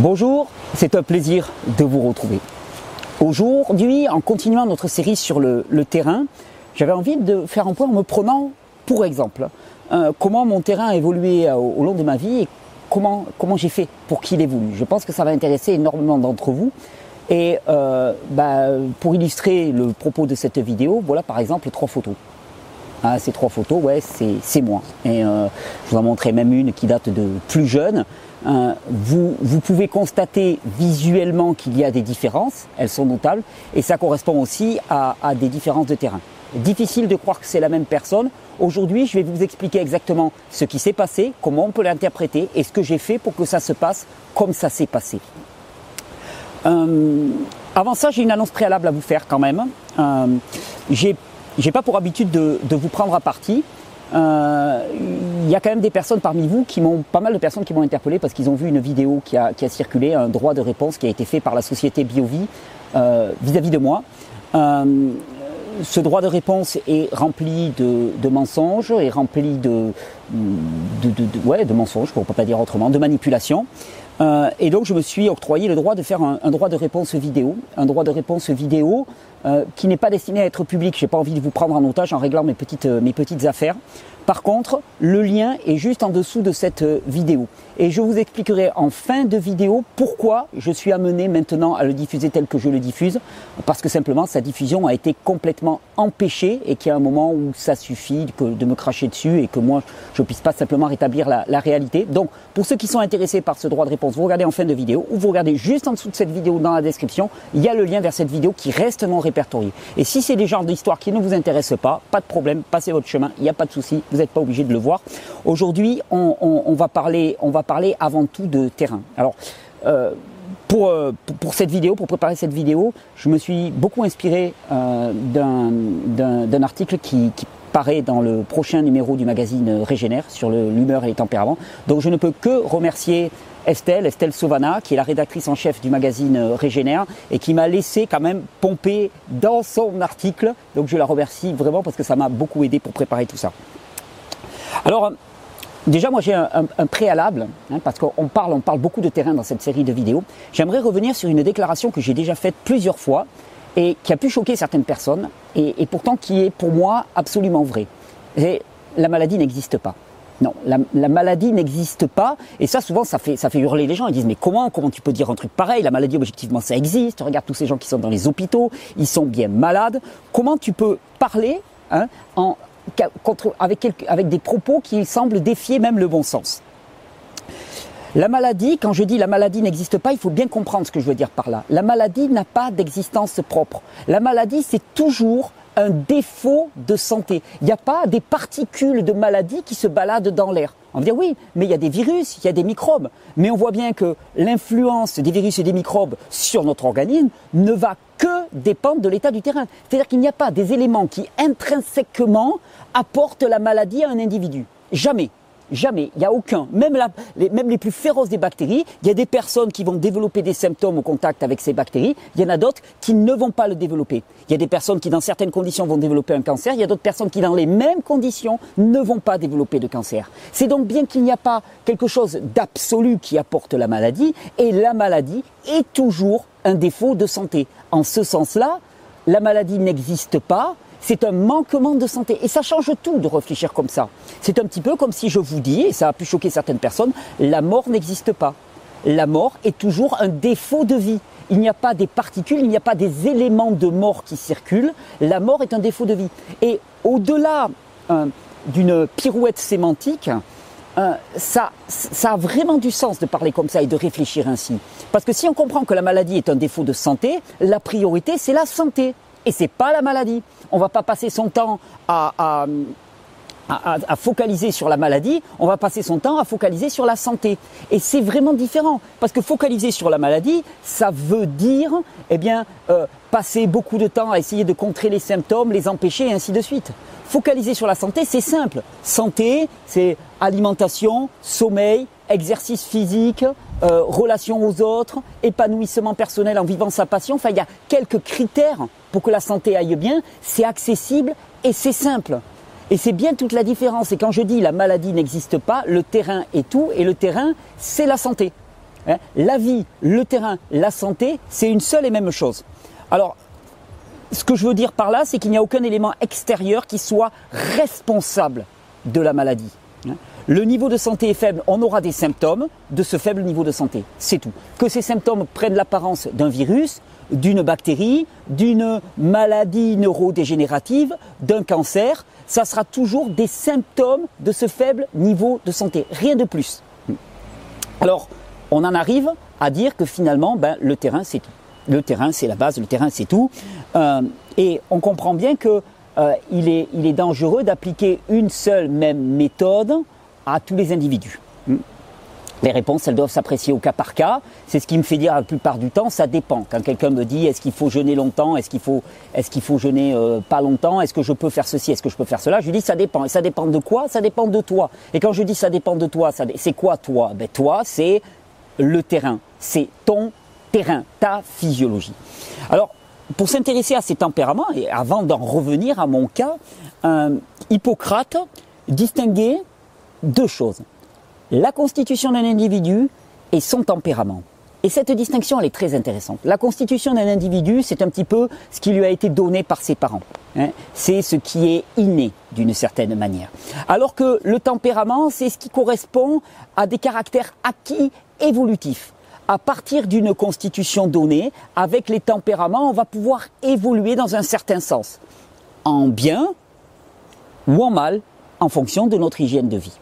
Bonjour, c'est un plaisir de vous retrouver. Aujourd'hui, en continuant notre série sur le, terrain, j'avais envie de faire un point en me prenant pour exemple euh, comment mon terrain a évolué euh, au, long de ma vie et comment, j'ai fait pour qu'il évolue. Je pense que ça va intéresser énormément d'entre vous. Et euh, bah, pour illustrer le propos de cette vidéo, voilà par exemple trois photos. Ah, ces trois photos, ouais, c'est moi. Et je vous en montrerai même une qui date de plus jeune. Euh, vous, pouvez constater visuellement qu'il y a des différences, elles sont notables, et ça correspond aussi à, des différences de terrain. Difficile de croire que c'est la même personne. Aujourd'hui, je vais vous expliquer exactement ce qui s'est passé, comment on peut l'interpréter et ce que j'ai fait pour que ça se passe comme ça s'est passé. Euh, avant ça, j'ai une annonce préalable à vous faire quand même. Euh, j'ai pas pour habitude de, de, vous prendre à partie il y a quand même des personnes parmi vous qui m'ont, pas mal de personnes qui m'ont interpellé parce qu'ils ont vu une vidéo qui a, qui a, circulé, un droit de réponse qui a été fait par la société BioVie euh, vis-à-vis de moi. Euh, ce droit de réponse est rempli de, de mensonges, est rempli de, de, de, ouais, de mensonges, pour ne pas dire autrement, de manipulation. Euh, et donc je me suis octroyé le droit de faire un, un, droit de réponse vidéo, un droit de réponse vidéo euh, qui n'est pas destiné à être public. J'ai pas envie de vous prendre en otage en réglant mes petites, euh, mes petites affaires. Par contre, le lien est juste en dessous de cette euh, vidéo. Et je vous expliquerai en fin de vidéo pourquoi je suis amené maintenant à le diffuser tel que je le diffuse. Parce que simplement, sa diffusion a été complètement empêchée et qu'il y a un moment où ça suffit de me cracher dessus et que moi, je puisse pas simplement rétablir la, la réalité. Donc, pour ceux qui sont intéressés par ce droit de réponse, vous regardez en fin de vidéo ou vous regardez juste en dessous de cette vidéo dans la description. Il y a le lien vers cette vidéo qui reste non Et si c'est des genres d'histoires qui ne vous intéressent pas, pas de problème, passez votre chemin, il n'y a pas de souci vous n'êtes pas obligé de le voir. Aujourd'hui, on, va parler, on va parler avant tout de terrain. Alors, euh, pour, pour, cette vidéo, pour préparer cette vidéo, je me suis beaucoup inspiré euh, d'un article qui, qui, paraît dans le prochain numéro du magazine Régénère sur l'humeur et les tempéraments. Donc je ne peux que remercier Estelle, Estelle Sauvana, qui est la rédactrice en chef du magazine Régénère et qui m'a laissé quand même pomper dans son article. Donc je la remercie vraiment parce que ça m'a beaucoup aidé pour préparer tout ça. Alors, euh, déjà, moi j'ai un, préalable, hein, parce qu'on parle, on parle beaucoup de terrain dans cette série de vidéos. J'aimerais revenir sur une déclaration que j'ai déjà faite plusieurs fois et qui a pu choquer certaines personnes, et, pourtant qui est pour moi absolument vraie. La maladie n'existe pas. Non, la, maladie n'existe pas. Et ça, souvent, ça fait, ça fait hurler les gens. Ils disent, mais comment, comment tu peux dire un truc pareil? La maladie, objectivement, ça existe. Regarde tous ces gens qui sont dans les hôpitaux, ils sont bien malades. Comment tu peux parler hein, avec, des propos qui semblent défier même le bon sens? La maladie, quand je dis la maladie n'existe pas, il faut bien comprendre ce que je veux dire par là. La maladie n'a pas d'existence propre. La maladie, c'est toujours un défaut de santé. Il n'y a pas des particules de maladie qui se baladent dans l'air. On va dire oui, mais il y a des virus, il y a des microbes. Mais on voit bien que l'influence des virus et des microbes sur notre organisme ne va que dépendre de l'état du terrain. C'est-à-dire qu'il n'y a pas des éléments qui intrinsèquement apportent la maladie à un individu. Jamais. Jamais, il n'y a aucun. Même, les, même les plus féroces des bactéries, il y a des personnes qui vont développer des symptômes au contact avec ces bactéries, il y en a d'autres qui ne vont pas le développer. Il y a des personnes qui dans certaines conditions vont développer un cancer, il y a d'autres personnes qui dans les mêmes conditions ne vont pas développer de cancer. C'est donc bien qu'il n'y a pas quelque chose d'absolu qui apporte la maladie, et la maladie est toujours un défaut de santé. En ce sens-là, la maladie n'existe pas, c'est un manquement de santé. Et ça change tout de réfléchir comme ça. C'est un petit peu comme si je vous dis, et ça a pu choquer certaines personnes, la mort n'existe pas. La mort est toujours un défaut de vie. Il n'y a pas des particules, il n'y a pas des éléments de mort qui circulent. La mort est un défaut de vie. Et au-delà euh, d'une pirouette sémantique, ça, ça a vraiment du sens de parler comme ça et de réfléchir ainsi. Parce que si on comprend que la maladie est un défaut de santé, la priorité, c'est la santé et c'est pas la maladie. On va pas passer son temps à, à, focaliser sur la maladie, on va passer son temps à focaliser sur la santé. Et c'est vraiment différent, parce que focaliser sur la maladie, ça veut dire, eh bien, euh, passer beaucoup de temps à essayer de contrer les symptômes, les empêcher, et ainsi de suite. Focaliser sur la santé, c'est simple. Santé, c'est alimentation, sommeil, exercice physique, euh, relation aux autres, épanouissement personnel en vivant sa passion. Enfin, il y a quelques critères pour que la santé aille bien. C'est accessible et c'est simple. Et c'est bien toute la différence. Et quand je dis la maladie n'existe pas, le terrain est tout et le terrain, c'est la santé. Hein. la vie, le terrain, la santé, c'est une seule et même chose. Alors, ce que je veux dire par là, c'est qu'il n'y a aucun élément extérieur qui soit responsable de la maladie. Hein. Le niveau de santé est faible, on aura des symptômes de ce faible niveau de santé. C'est tout. Que ces symptômes prennent l'apparence d'un virus, d'une bactérie, d'une maladie neurodégénérative, d'un cancer, ça sera toujours des symptômes de ce faible niveau de santé. Rien de plus. Alors, on en arrive à dire que finalement, ben, le terrain, c'est tout. Le terrain, c'est la base, le terrain, c'est tout. Euh, et on comprend bien qu'il euh, il est dangereux d'appliquer une seule même méthode à tous les individus. Hmm. Les réponses, elles doivent s'apprécier au cas par cas. C'est ce qui me fait dire la plupart du temps, ça dépend. Quand quelqu'un me dit est-ce qu'il faut jeûner longtemps, est-ce qu'il faut, est-ce qu'il faut jeûner euh, pas longtemps, est-ce que je peux faire ceci, est-ce que je peux faire cela, je lui dis ça dépend. Et ça dépend de quoi? Ça dépend de toi. Et quand je dis ça dépend de toi, c'est quoi toi? Ben toi, c'est le terrain, c'est ton terrain, ta physiologie. Alors, pour s'intéresser à ces tempéraments, et avant d'en revenir à mon cas, Hippocrate distinguait deux choses. La constitution d'un individu et son tempérament. Et cette distinction, elle est très intéressante. La constitution d'un individu, c'est un petit peu ce qui lui a été donné par ses parents. Hein. C'est ce qui est inné d'une certaine manière. Alors que le tempérament, c'est ce qui correspond à des caractères acquis évolutifs. À partir d'une constitution donnée, avec les tempéraments, on va pouvoir évoluer dans un certain sens. En bien ou en mal, en fonction de notre hygiène de vie.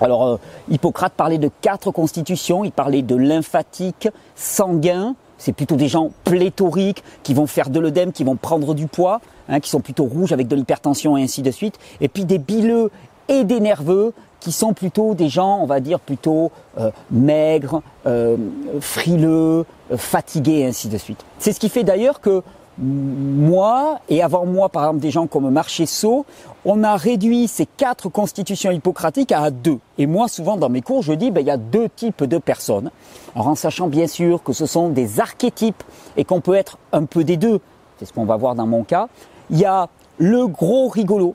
Alors, euh, Hippocrate parlait de quatre constitutions, il parlait de lymphatique, sanguin, c'est plutôt des gens pléthoriques qui vont faire de l'œdème, qui vont prendre du poids, hein, qui sont plutôt rouges avec de l'hypertension et ainsi de suite. Et puis des bileux et des nerveux qui sont plutôt des gens, on va dire, plutôt euh, maigres, euh, frileux, fatigués et ainsi de suite. C'est ce qui fait d'ailleurs que moi, et avant moi, par exemple, des gens comme Marchesso, on a réduit ces quatre constitutions hippocratiques à deux. Et moi, souvent, dans mes cours, je dis, ben, il y a deux types de personnes. Alors, en sachant bien sûr que ce sont des archétypes et qu'on peut être un peu des deux. C'est ce qu'on va voir dans mon cas. Il y a le gros rigolo.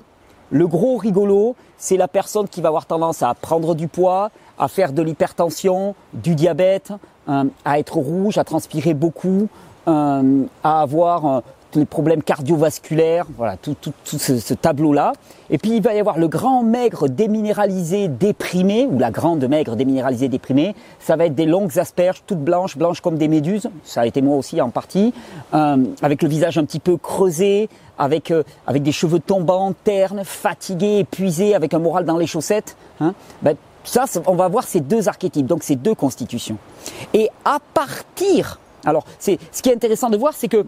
Le gros rigolo, c'est la personne qui va avoir tendance à prendre du poids, à faire de l'hypertension, du diabète, hein, à être rouge, à transpirer beaucoup, euh, à avoir euh, les problèmes cardiovasculaires, voilà, tout, tout, tout ce, tableau-là. Et puis il va y avoir le grand maigre déminéralisé déprimé, ou la grande maigre déminéralisée déprimée. Ça va être des longues asperges, toutes blanches, blanches comme des méduses. Ça a été moi aussi en partie, euh, avec le visage un petit peu creusé, avec euh, avec des cheveux tombants, ternes, fatigués, épuisés, avec un moral dans les chaussettes. Hein. Ben, ça, on va voir ces deux archétypes, donc ces deux constitutions. Et à partir alors, ce qui est intéressant de voir, c'est que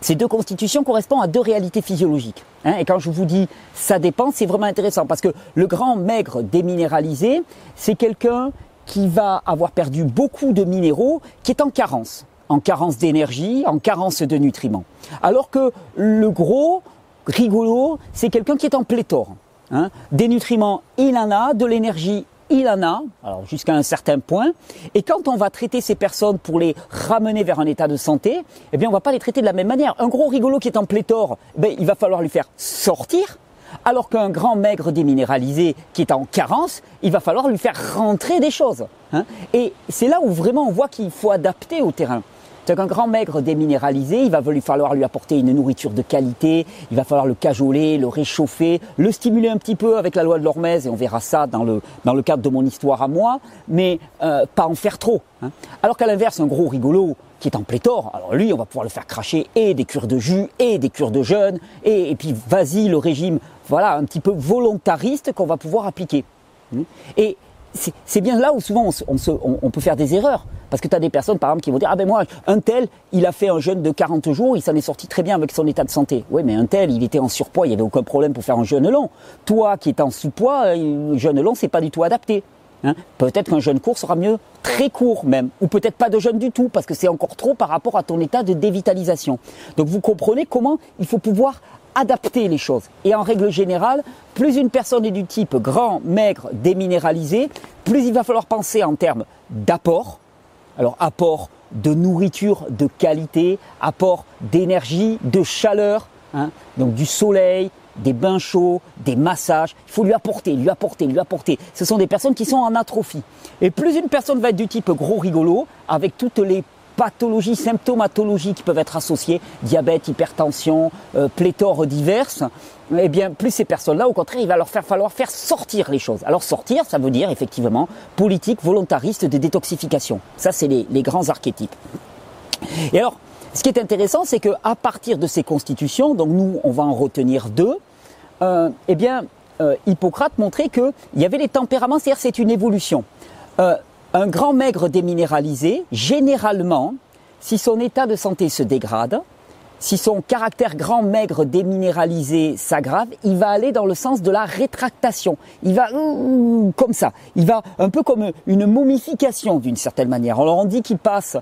ces deux constitutions correspondent à deux réalités physiologiques. Hein. et quand je vous dis ça dépend, c'est vraiment intéressant parce que le grand maigre déminéralisé, c'est quelqu'un qui va avoir perdu beaucoup de minéraux, qui est en carence, en carence d'énergie, en carence de nutriments. Alors que le gros rigolo, c'est quelqu'un qui est en pléthore. Hein. Des nutriments, il en a, de l'énergie, il en a, alors jusqu'à un certain point, et quand on va traiter ces personnes pour les ramener vers un état de santé, eh bien on va pas les traiter de la même manière. Un gros rigolo qui est en pléthore, ben, il va falloir lui faire sortir, alors qu'un grand maigre déminéralisé qui est en carence, il va falloir lui faire rentrer des choses. Hein. Et c'est là où vraiment on voit qu'il faut adapter au terrain. C'est qu'un grand maigre déminéralisé, il va falloir lui apporter une nourriture de qualité, il va falloir le cajoler, le réchauffer, le stimuler un petit peu avec la loi de l'Hormèse, et on verra ça dans le, dans le cadre de mon histoire à moi, mais euh, pas en faire trop. Hein. Alors qu'à l'inverse, un gros rigolo qui est en pléthore, alors lui, on va pouvoir le faire cracher et des cures de jus, et des cures de jeûne, et, puis vas-y, le régime, voilà, un petit peu volontariste qu'on va pouvoir appliquer. Et c'est bien là où souvent on, peut faire des erreurs. Parce que tu as des personnes, par exemple, qui vont dire Ah ben moi, un tel, il a fait un jeûne de 40 jours, il s'en est sorti très bien avec son état de santé. Oui, mais un tel, il était en surpoids, il n'y avait aucun problème pour faire un jeûne long. Toi qui es en sous-poids, un jeûne long, c'est pas du tout adapté. Hein. peut-être qu'un jeûne court sera mieux, très court même, ou peut-être pas de jeûne du tout, parce que c'est encore trop par rapport à ton état de dévitalisation. Donc vous comprenez comment il faut pouvoir adapter les choses. Et en règle générale, plus une personne est du type grand, maigre, déminéralisé, plus il va falloir penser en termes d'apport. Alors apport de nourriture de qualité, apport d'énergie, de chaleur, hein, donc du soleil, des bains chauds, des massages. Il faut lui apporter, lui apporter, lui apporter. Ce sont des personnes qui sont en atrophie. Et plus une personne va être du type gros rigolo, avec toutes les pathologies, symptomatologies qui peuvent être associées, diabète, hypertension, euh, pléthore diverses, eh bien, plus ces personnes-là, au contraire, il va leur faire falloir faire sortir les choses. Alors sortir, ça veut dire effectivement politique volontariste de détoxification. Ça, c'est les, grands archétypes. Et alors, ce qui est intéressant, c'est qu'à partir de ces constitutions, donc nous, on va en retenir deux, euh, eh bien, euh, Hippocrate montrait qu'il y avait les tempéraments, c'est-à-dire c'est une évolution. Euh, un grand maigre déminéralisé, généralement, si son état de santé se dégrade, si son caractère grand, maigre, déminéralisé s'aggrave, il va aller dans le sens de la rétractation. Il va comme ça. Il va un peu comme une momification d'une certaine manière. Alors on dit qu'il passe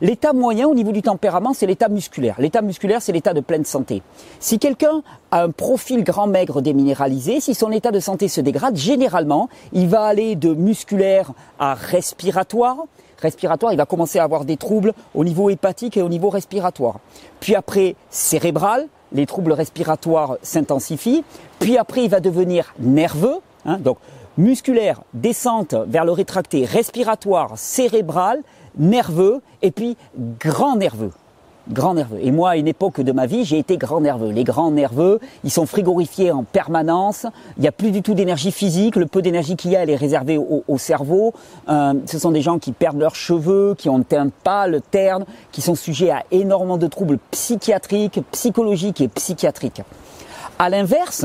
l'état moyen au niveau du tempérament, c'est l'état musculaire. L'état musculaire, c'est l'état de pleine santé. Si quelqu'un a un profil grand, maigre, déminéralisé, si son état de santé se dégrade, généralement, il va aller de musculaire à respiratoire, respiratoire, il va commencer à avoir des troubles au niveau hépatique et au niveau respiratoire. Puis après, cérébral, les troubles respiratoires s'intensifient. Puis après, il va devenir nerveux, hein, donc musculaire, descente vers le rétracté, respiratoire, cérébral, nerveux, et puis grand nerveux grand nerveux. Et moi, à une époque de ma vie, j'ai été grand nerveux. Les grands nerveux, ils sont frigorifiés en permanence. Il n'y a plus du tout d'énergie physique. Le peu d'énergie qu'il y a, elle est réservée au, cerveau. Euh, ce sont des gens qui perdent leurs cheveux, qui ont un teint pâle, terne, qui sont sujets à énormément de troubles psychiatriques, psychologiques et psychiatriques. À l'inverse,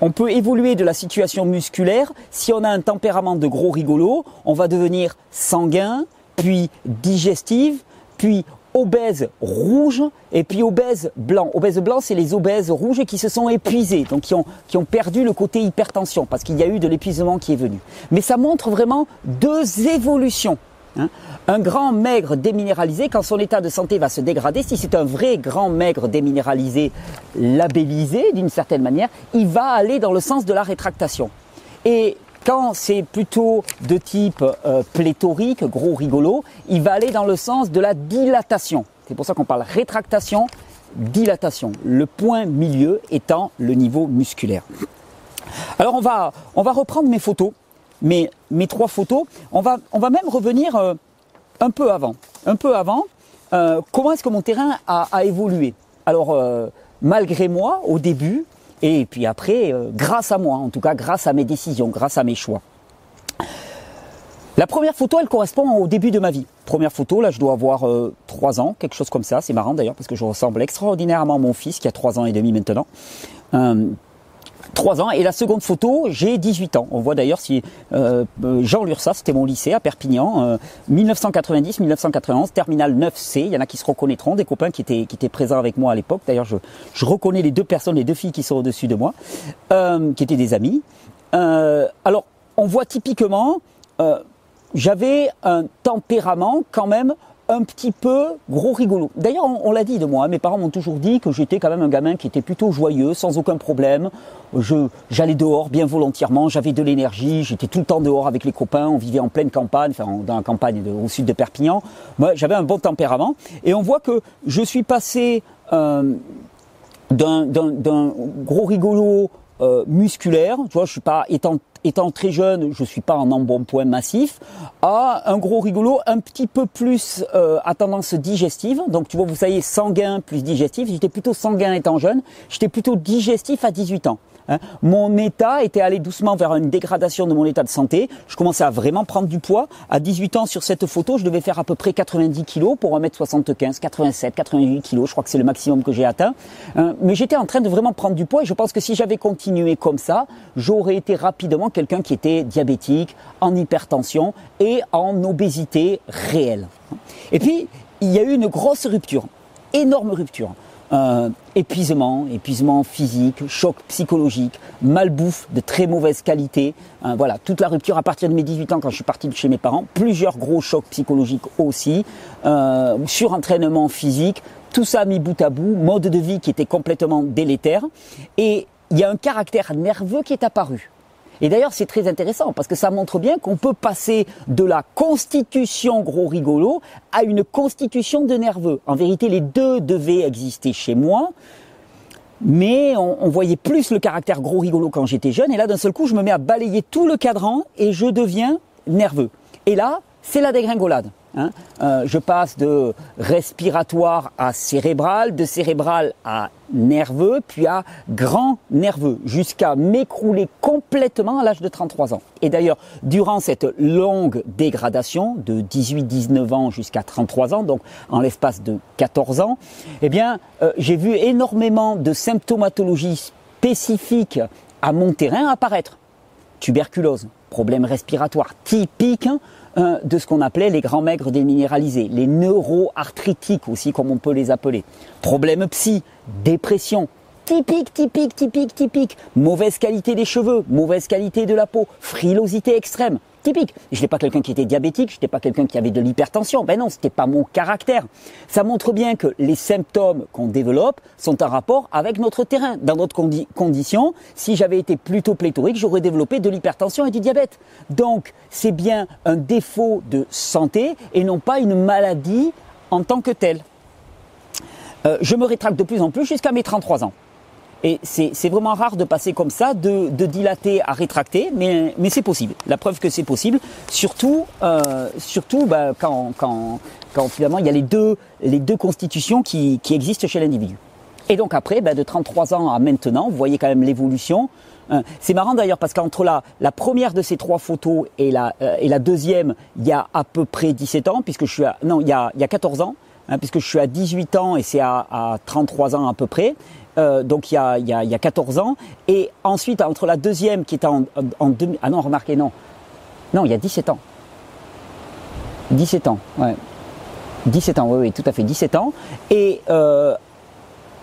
on peut évoluer de la situation musculaire. Si on a un tempérament de gros rigolo, on va devenir sanguin, puis digestive, puis obèses rouges et puis obèses blancs. Obèses blancs, c'est les obèses rouges qui se sont épuisés, donc qui ont, qui ont perdu le côté hypertension, parce qu'il y a eu de l'épuisement qui est venu. Mais ça montre vraiment deux évolutions. Hein. Un grand maigre déminéralisé, quand son état de santé va se dégrader, si c'est un vrai grand maigre déminéralisé labellisé d'une certaine manière, il va aller dans le sens de la rétractation. Et quand c'est plutôt de type euh, pléthorique, gros rigolo, il va aller dans le sens de la dilatation. C'est pour ça qu'on parle rétractation, dilatation. Le point milieu étant le niveau musculaire. Alors on va, on va reprendre mes photos, mes, mes trois photos. On va, on va même revenir euh, un peu avant. Un peu avant, euh, comment est-ce que mon terrain a, a évolué? Alors, malgré moi, au début, et puis après, euh, grâce à moi, en tout cas grâce à mes décisions, grâce à mes choix. La première photo, elle correspond au début de ma vie. Première photo, là, je dois avoir euh, trois ans, quelque chose comme ça. C'est marrant d'ailleurs parce que je ressemble extraordinairement à mon fils qui a trois ans et demi maintenant. Euh, 3 ans. Et la seconde photo, j'ai 18 ans. On voit d'ailleurs si euh, Jean Lursa, c'était mon lycée à Perpignan, 1990-1991, terminal 9C. Il y en a qui se reconnaîtront, des copains qui étaient, qui étaient présents avec moi à l'époque. D'ailleurs, je, je, reconnais les deux personnes, les deux filles qui sont au-dessus de moi, euh, qui étaient des amis. Euh, alors, on voit typiquement, euh, j'avais un tempérament quand même petit peu gros rigolo. D'ailleurs, on, l'a dit de moi, mes parents m'ont toujours dit que j'étais quand même un gamin qui était plutôt joyeux, sans aucun problème. J'allais dehors bien volontairement, j'avais de l'énergie, j'étais tout le temps dehors avec les copains, on vivait en pleine campagne, enfin dans la campagne au sud de Perpignan. Moi, j'avais un bon tempérament. Et on voit que je suis passé euh, d'un, gros rigolo euh, musculaire, tu vois, je suis pas étant étant très jeune, je suis pas en embonpoint massif, à un gros rigolo un petit peu plus euh, à tendance digestive. Donc tu vois, vous savez, sanguin plus digestif. J'étais plutôt sanguin étant jeune. J'étais plutôt digestif à 18 ans. Hein. Mon état était allé doucement vers une dégradation de mon état de santé. Je commençais à vraiment prendre du poids. À 18 ans, sur cette photo, je devais faire à peu près 90 kilos pour 1m75, 87, 88 kilos. Je crois que c'est le maximum que j'ai atteint. Hein. mais j'étais en train de vraiment prendre du poids et je pense que si j'avais continué comme ça, j'aurais été rapidement quelqu'un qui était diabétique, en hypertension et en obésité réelle. Et puis, il y a eu une grosse rupture, énorme rupture. Euh, épuisement, épuisement physique, choc psychologique, malbouffe de très mauvaise qualité. Euh, voilà, toute la rupture à partir de mes 18 ans quand je suis parti de chez mes parents. Plusieurs gros chocs psychologiques aussi. Euh, surentraînement physique. Tout ça mis bout à bout. Mode de vie qui était complètement délétère. Et il y a un caractère nerveux qui est apparu. Et d'ailleurs, c'est très intéressant parce que ça montre bien qu'on peut passer de la constitution gros rigolo à une constitution de nerveux. En vérité, les deux devaient exister chez moi. mais on, voyait plus le caractère gros rigolo quand j'étais jeune. Et là, d'un seul coup, je me mets à balayer tout le cadran et je deviens nerveux. Et là, c'est la dégringolade. Hein. Euh, je passe de respiratoire à cérébral, de cérébral à nerveux, puis à grand nerveux, jusqu'à m'écrouler complètement à l'âge de 33 ans. Et d'ailleurs, durant cette longue dégradation de 18-19 ans jusqu'à 33 ans, donc en l'espace de 14 ans, eh bien, euh, j'ai vu énormément de symptomatologies spécifiques à mon terrain apparaître. Tuberculose, problème respiratoire typique de ce qu'on appelait les grands maigres déminéralisés, les neuroarthritiques aussi comme on peut les appeler. Problème psy, dépression, typique, typique, typique, typique. Mauvaise qualité des cheveux, mauvaise qualité de la peau, frilosité extrême typique. Je n'étais pas quelqu'un qui était diabétique, je n'étais pas quelqu'un qui avait de l'hypertension. Ben non, c'était pas mon caractère. Ça montre bien que les symptômes qu'on développe sont en rapport avec notre terrain. Dans d'autres conditions, si j'avais été plutôt pléthorique, j'aurais développé de l'hypertension et du diabète. Donc, c'est bien un défaut de santé et non pas une maladie en tant que telle. Euh, je me rétracte de plus en plus jusqu'à mes 33 ans. Et c'est vraiment rare de passer comme ça, de, dilater à rétracter, mais, c'est possible. La preuve que c'est possible, surtout, euh, bah, quand, finalement il y a les deux, constitutions qui, existent chez l'individu. Et donc après, bah, de 33 ans à maintenant, vous voyez quand même l'évolution. Euh, c'est marrant d'ailleurs parce qu'entre la, première de ces trois photos et la, euh, et la deuxième, il y a à peu près 17 ans, puisque je suis à, non, il y a, il y a 14 ans, hein, puisque je suis à 18 ans et c'est à, à 33 ans à peu près. Euh, donc il y, a, il, y a, il y a 14 ans. Et ensuite, entre la deuxième qui était en, en, Ah non, remarquez, non. Non, il y a 17 ans. 17 ans, ouais. 17 ans, oui, oui, tout à fait, 17 ans. Et euh,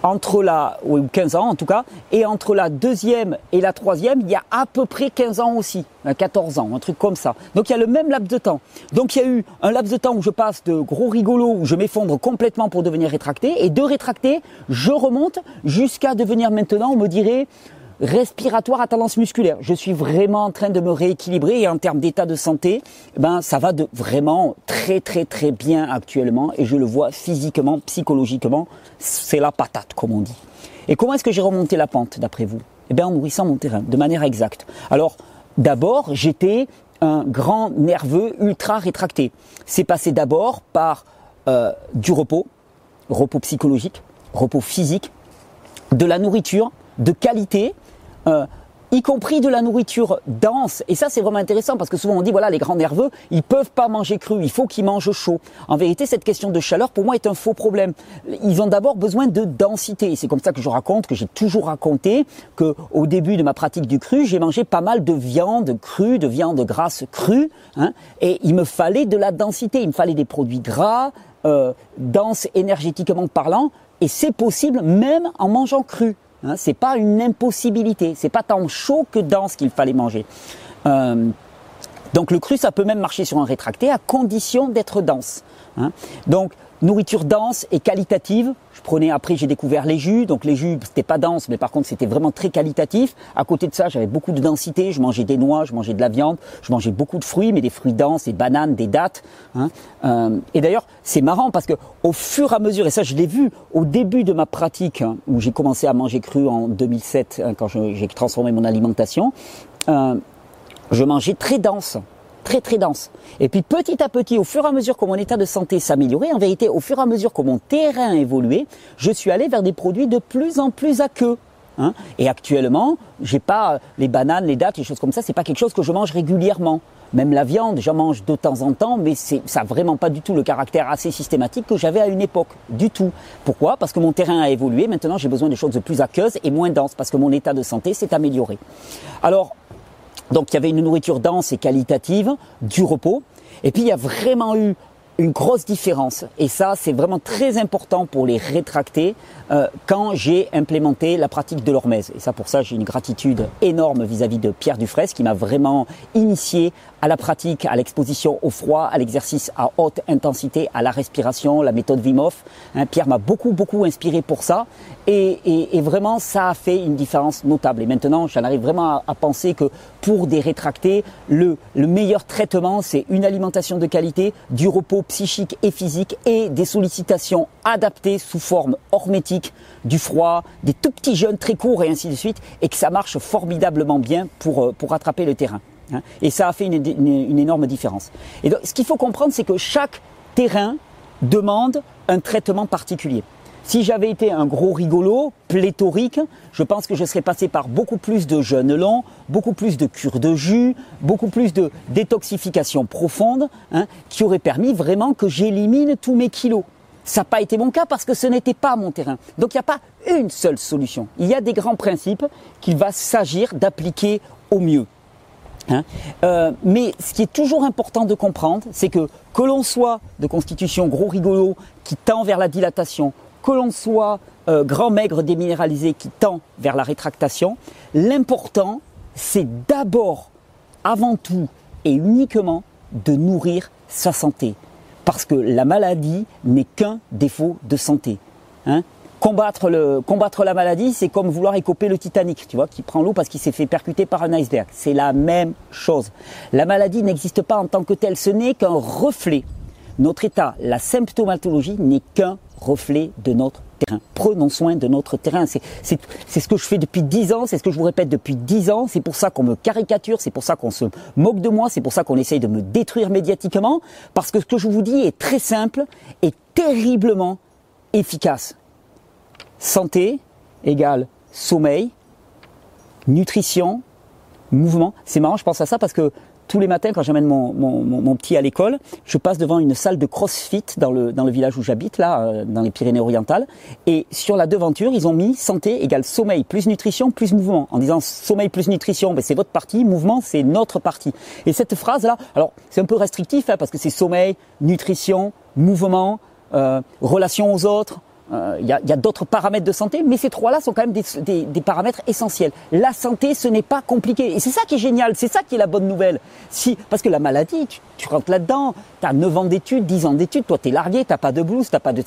entre la, ou 15 ans en tout cas, et entre la deuxième et la troisième, il y a à peu près 15 ans aussi, 14 ans, un truc comme ça. Donc il y a le même laps de temps. Donc il y a eu un laps de temps où je passe de gros rigolo, où je m'effondre complètement pour devenir rétracté, et de rétracté, je remonte jusqu'à devenir maintenant, on me dirait, respiratoire à tendance musculaire. Je suis vraiment en train de me rééquilibrer et en termes d'état de santé, ben ça va de vraiment très très très bien actuellement et je le vois physiquement, psychologiquement, c'est la patate comme on dit. Et comment est-ce que j'ai remonté la pente d'après vous? Eh bien en nourrissant mon terrain de manière exacte. Alors d'abord j'étais un grand nerveux ultra rétracté. C'est passé d'abord par euh, du repos, repos psychologique, repos physique, de la nourriture de qualité euh, y compris de la nourriture dense. Et ça, c'est vraiment intéressant parce que souvent on dit, voilà, les grands nerveux, ils peuvent pas manger cru, il faut qu'ils mangent chaud. En vérité, cette question de chaleur, pour moi, est un faux problème. Ils ont d'abord besoin de densité. C'est comme ça que je raconte, que j'ai toujours raconté, que au début de ma pratique du cru, j'ai mangé pas mal de viande crue, de viande grasse crue, hein, et il me fallait de la densité. Il me fallait des produits gras, euh, denses énergétiquement parlant, et c'est possible même en mangeant cru. Hein, c'est pas une impossibilité. C'est pas tant chaud que dense qu'il fallait manger. Euh, donc le cru, ça peut même marcher sur un rétracté à condition d'être dense. Hein. Donc nourriture dense et qualitative. Je prenais après, j'ai découvert les jus. Donc les jus, c'était pas dense, mais par contre c'était vraiment très qualitatif. À côté de ça, j'avais beaucoup de densité. Je mangeais des noix, je mangeais de la viande, je mangeais beaucoup de fruits, mais des fruits denses, des bananes, des dattes. Hein. Euh, et d'ailleurs, c'est marrant parce que au fur et à mesure, et ça je l'ai vu au début de ma pratique hein, où j'ai commencé à manger cru en 2007 hein, quand j'ai transformé mon alimentation, euh, je mangeais très dense très très dense. Et puis petit à petit, au fur et à mesure que mon état de santé s'améliorait, en vérité, au fur et à mesure que mon terrain évoluait, je suis allé vers des produits de plus en plus aqueux. Hein. Et actuellement, j'ai pas les bananes, les dattes, les choses comme ça, c'est pas quelque chose que je mange régulièrement. Même la viande, j'en mange de temps en temps, mais c'est, ça n'a vraiment pas du tout le caractère assez systématique que j'avais à une époque. Du tout. Pourquoi? Parce que mon terrain a évolué. Maintenant, j'ai besoin de choses plus aqueuses et moins denses parce que mon état de santé s'est amélioré. Alors, donc il y avait une nourriture dense et qualitative, du repos. Et puis il y a vraiment eu une grosse différence. Et ça, c'est vraiment très important pour les rétracter euh, quand j'ai implémenté la pratique de l'hormèse. Et ça, pour ça, j'ai une gratitude énorme vis-à-vis de Pierre Dufresne qui m'a vraiment initié à la pratique, à l'exposition au froid, à l'exercice à haute intensité, à la respiration, la méthode Wim. Hein, Pierre m'a beaucoup, beaucoup inspiré pour ça. Et, et, et, vraiment, ça a fait une différence notable. Et maintenant, j'en arrive vraiment à, à, penser que pour des rétractés, le, le meilleur traitement, c'est une alimentation de qualité, du repos psychique et physique et des sollicitations adaptées sous forme hormétique, du froid, des tout petits jeunes très courts et ainsi de suite, et que ça marche formidablement bien pour, euh, pour rattraper le terrain. Hein. Et ça a fait une, une, énorme différence. Et donc, ce qu'il faut comprendre, c'est que chaque terrain demande un traitement particulier. Si j'avais été un gros rigolo, pléthorique, je pense que je serais passé par beaucoup plus de jeûnes longs, beaucoup plus de cures de jus, beaucoup plus de détoxification profonde, hein, qui aurait permis vraiment que j'élimine tous mes kilos. Ça n'a pas été mon cas parce que ce n'était pas mon terrain. Donc il n'y a pas une seule solution. Il y a des grands principes qu'il va s'agir d'appliquer au mieux. Hein. Euh, mais ce qui est toujours important de comprendre, c'est que que l'on soit de constitution gros rigolo qui tend vers la dilatation, que l'on soit euh, grand maigre déminéralisé qui tend vers la rétractation, l'important c'est d'abord, avant tout et uniquement de nourrir sa santé. Parce que la maladie n'est qu'un défaut de santé. Hein combattre, le, combattre la maladie, c'est comme vouloir écoper le Titanic, tu vois, qui prend l'eau parce qu'il s'est fait percuter par un iceberg. C'est la même chose. La maladie n'existe pas en tant que telle, ce n'est qu'un reflet. Notre état, la symptomatologie n'est qu'un reflet de notre terrain. Prenons soin de notre terrain. C'est ce que je fais depuis dix ans, c'est ce que je vous répète depuis dix ans. C'est pour ça qu'on me caricature, c'est pour ça qu'on se moque de moi, c'est pour ça qu'on essaye de me détruire médiatiquement. Parce que ce que je vous dis est très simple et terriblement efficace. Santé égale sommeil, nutrition, mouvement. C'est marrant, je pense à ça parce que tous les matins, quand j'amène mon, petit à l'école, je passe devant une salle de crossfit dans le, village où j'habite, là, euh, dans les Pyrénées-Orientales. Et sur la devanture, ils ont mis santé égale sommeil plus nutrition plus mouvement. En disant sommeil plus nutrition, c'est votre partie, mouvement, c'est notre partie. Et cette phrase-là, alors c'est un peu restrictif hein, parce que c'est sommeil, nutrition, mouvement, euh, relation aux autres, euh, il y a, d'autres paramètres de santé, mais ces trois-là sont quand même des, paramètres essentiels. La santé, ce n'est pas compliqué. Et c'est ça qui est génial, c'est ça qui est la bonne nouvelle. Si, parce que la maladie, tu, rentres là-dedans, tu as 9 ans d'études, 10 ans d'études, toi tu es largué, tu pas de blouse, tu pas de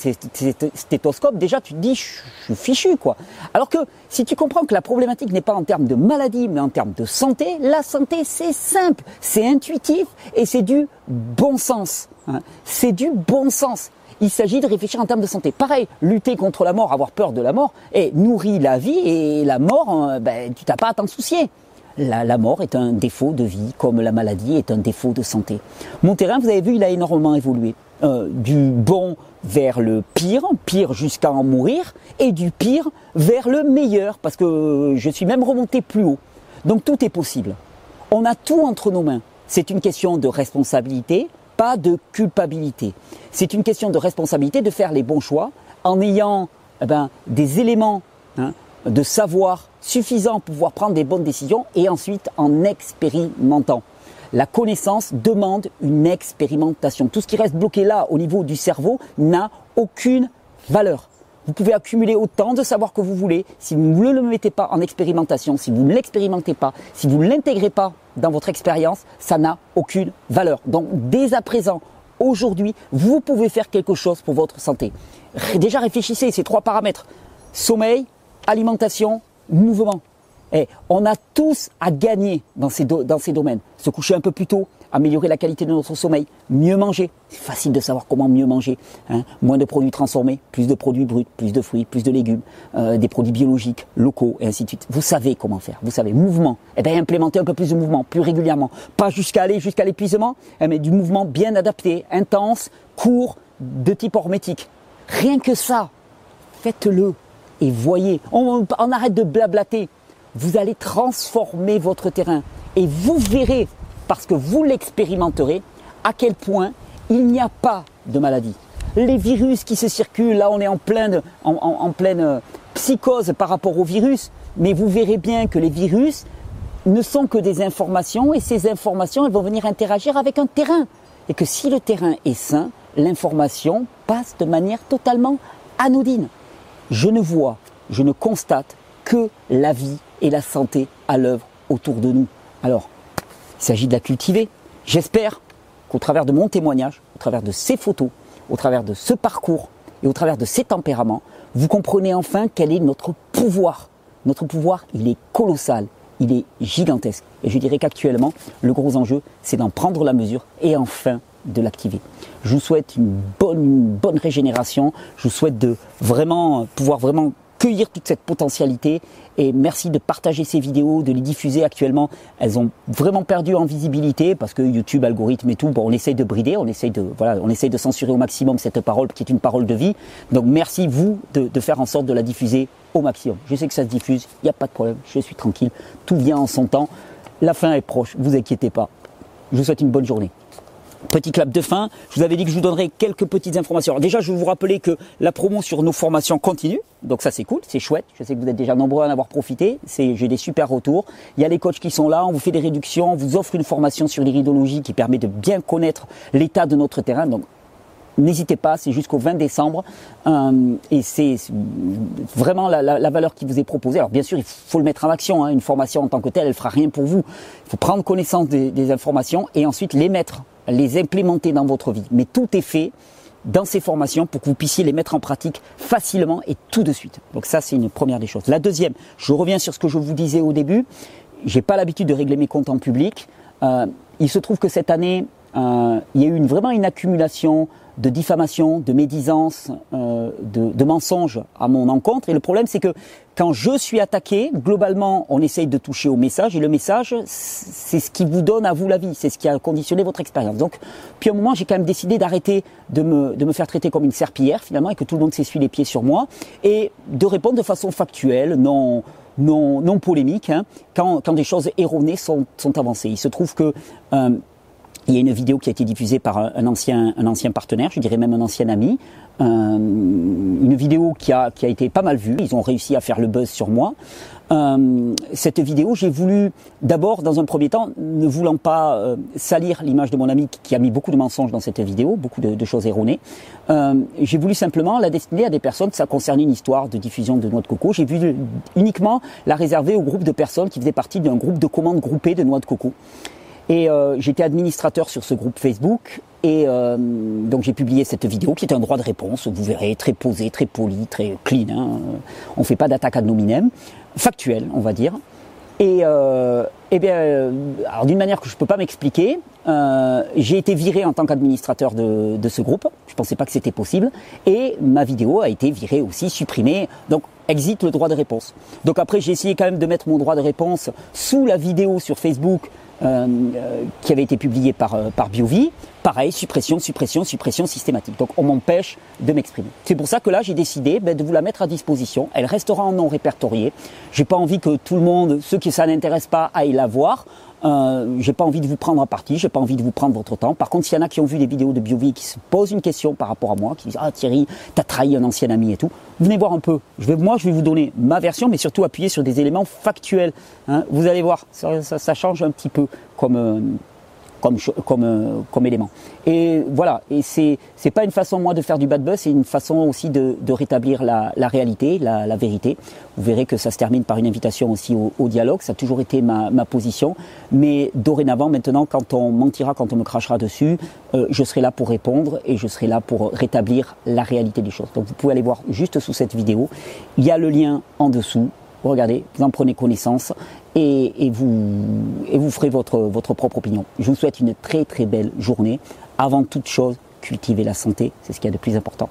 stéthoscope, déjà tu te dis, je suis fichu. quoi. Alors que si tu comprends que la problématique n'est pas en termes de maladie, mais en termes de santé, la santé c'est simple, c'est intuitif et c'est du bon sens. Hein. C'est du bon sens il s'agit de réfléchir en termes de santé. Pareil, lutter contre la mort, avoir peur de la mort, et nourrit la vie et la mort, euh, ben, tu t'as pas à t'en soucier. La, mort est un défaut de vie, comme la maladie est un défaut de santé. Mon terrain, vous avez vu, il a énormément évolué. Euh, du bon vers le pire, pire jusqu'à en mourir, et du pire vers le meilleur, parce que je suis même remonté plus haut. Donc tout est possible. On a tout entre nos mains. C'est une question de responsabilité, pas de culpabilité. C'est une question de responsabilité de faire les bons choix en ayant eh ben, des éléments hein, de savoir suffisants pour pouvoir prendre des bonnes décisions et ensuite en expérimentant. La connaissance demande une expérimentation. Tout ce qui reste bloqué là au niveau du cerveau n'a aucune valeur. Vous pouvez accumuler autant de savoir que vous voulez. Si vous ne le mettez pas en expérimentation, si vous ne l'expérimentez pas, si vous ne l'intégrez pas dans votre expérience, ça n'a aucune valeur. Donc dès à présent, aujourd'hui, vous pouvez faire quelque chose pour votre santé. Déjà réfléchissez ces trois paramètres. Sommeil, alimentation, mouvement. Et on a tous à gagner dans ces, dans ces domaines. Se coucher un peu plus tôt, améliorer la qualité de notre sommeil, mieux manger. C'est facile de savoir comment mieux manger. Hein. Moins de produits transformés, plus de produits bruts, plus de fruits, plus de légumes, euh, des produits biologiques, locaux, et ainsi de suite. Vous savez comment faire. Vous savez, mouvement. Eh bien, implémenter un peu plus de mouvement, plus régulièrement. Pas jusqu'à aller jusqu'à l'épuisement, hein, mais du mouvement bien adapté, intense, court, de type hormétique. Rien que ça, faites-le et voyez. On, on arrête de blablater. Vous allez transformer votre terrain et vous verrez parce que vous l'expérimenterez, à quel point il n'y a pas de maladie. Les virus qui se circulent, là on est en pleine, en, pleine euh, psychose par rapport aux virus, mais vous verrez bien que les virus ne sont que des informations et ces informations elles vont venir interagir avec un terrain. Et que si le terrain est sain, l'information passe de manière totalement anodine. Je ne vois, je ne constate que la vie et la santé à l'œuvre autour de nous. Alors, il s'agit de la cultiver. J'espère qu'au travers de mon témoignage, au travers de ces photos, au travers de ce parcours et au travers de ces tempéraments, vous comprenez enfin quel est notre pouvoir. Notre pouvoir, il est colossal, il est gigantesque. Et je dirais qu'actuellement, le gros enjeu, c'est d'en prendre la mesure et enfin de l'activer. Je vous souhaite une bonne, bonne régénération. Je vous souhaite de vraiment pouvoir vraiment cueillir toute cette potentialité et merci de partager ces vidéos, de les diffuser actuellement. Elles ont vraiment perdu en visibilité parce que YouTube, algorithme et tout, on essaye de brider, on essaye de, censurer au maximum cette parole qui est une parole de vie. Donc merci vous de, de faire en sorte de la diffuser au maximum. Je sais que ça se diffuse, il n'y a pas de problème, je suis tranquille, tout vient en son temps. La fin est proche, vous inquiétez pas. Je vous souhaite une bonne journée. Petit clap de fin. Je vous avais dit que je vous donnerais quelques petites informations. Alors déjà, je vais vous rappeler que la promo sur nos formations continue. Donc ça, c'est cool, c'est chouette. Je sais que vous êtes déjà nombreux à en avoir profité. J'ai des super retours. Il y a les coachs qui sont là. On vous fait des réductions. On vous offre une formation sur l'iridologie qui permet de bien connaître l'état de notre terrain. Donc N'hésitez pas, c'est jusqu'au 20 décembre euh, et c'est vraiment la, valeur qui vous est proposée. Alors bien sûr, il faut le mettre en action. Hein. Une formation en tant que telle, elle fera rien pour vous. Il faut prendre connaissance des informations et ensuite les mettre, les implémenter dans votre vie. Mais tout est fait dans ces formations pour que vous puissiez les mettre en pratique facilement et tout de suite. Donc ça, c'est une première des choses. La deuxième, je reviens sur ce que je vous disais au début. J'ai pas l'habitude de régler mes comptes en public. Euh, il se trouve que cette année, euh, il y a eu vraiment une accumulation de diffamation, de médisance, euh, de, mensonges à mon encontre. Et le problème, c'est que quand je suis attaqué, globalement, on essaye de toucher au message. Et le message, c'est ce qui vous donne à vous la vie. C'est ce qui a conditionné votre expérience. Donc, puis à un moment, j'ai quand même décidé d'arrêter de me, faire traiter comme une serpillière, finalement, et que tout le monde s'essuie les pieds sur moi. Et de répondre de façon factuelle, non non, non polémique, hein, quand, des choses erronées sont, sont avancées. Il se trouve que euh, il y a une vidéo qui a été diffusée par un ancien, un ancien partenaire, je dirais même un ancien ami, euh, une vidéo qui a, qui a été pas mal vue. Ils ont réussi à faire le buzz sur moi. Euh, cette vidéo, j'ai voulu d'abord, dans un premier temps, ne voulant pas euh, salir l'image de mon ami qui a mis beaucoup de mensonges dans cette vidéo, beaucoup de, choses erronées, euh, j'ai voulu simplement la destiner à des personnes, ça concernait une histoire de diffusion de noix de coco, j'ai voulu uniquement la réserver au groupe de personnes qui faisaient partie d'un groupe de commandes groupées de noix de coco. Et euh, j'étais administrateur sur ce groupe Facebook. Et euh, donc j'ai publié cette vidéo qui est un droit de réponse. Vous verrez, très posé, très poli, très clean. Hein. On ne fait pas d'attaque ad nominem, factuel, on va dire. Et, euh, eh bien, euh, alors d'une manière que je peux pas m'expliquer, euh, j'ai été viré en tant qu'administrateur de, ce groupe. Je pensais pas que c'était possible. Et ma vidéo a été virée aussi, supprimée. Donc exit le droit de réponse. Donc après, j'ai essayé quand même de mettre mon droit de réponse sous la vidéo sur Facebook euh, euh, qui avait été publiée par, par BioVie. Pareil, suppression, suppression, suppression systématique. Donc on m'empêche de m'exprimer. C'est pour ça que là, j'ai décidé ben, de vous la mettre à disposition. Elle restera en non répertorié. J'ai pas envie que tout le monde, ceux qui ça n'intéresse pas, aillent la voir. Euh, j'ai pas envie de vous prendre à partie, j'ai pas envie de vous prendre votre temps. Par contre, s'il y en a qui ont vu des vidéos de BioVie qui se posent une question par rapport à moi, qui disent ah Thierry, t'as trahi un ancien ami et tout, venez voir un peu. Moi, je vais vous donner ma version, mais surtout appuyer sur des éléments factuels. Hein. Vous allez voir, ça, change un petit peu comme euh, euh, comme élément. Et voilà, et c'est pas une façon moi de faire du bad buzz, c'est une façon aussi de, rétablir la, réalité, la, vérité. Vous verrez que ça se termine par une invitation aussi au, dialogue, ça a toujours été ma, ma, position. Mais dorénavant, maintenant, quand on mentira, quand on me crachera dessus, euh, je serai là pour répondre et je serai là pour rétablir la réalité des choses. Donc vous pouvez aller voir juste sous cette vidéo, il y a le lien en dessous regardez, vous en prenez connaissance vous, et vous ferez votre, votre propre opinion. Je vous souhaite une très très belle journée. Avant toute chose, cultivez la santé, c'est ce qu'il y a de plus important.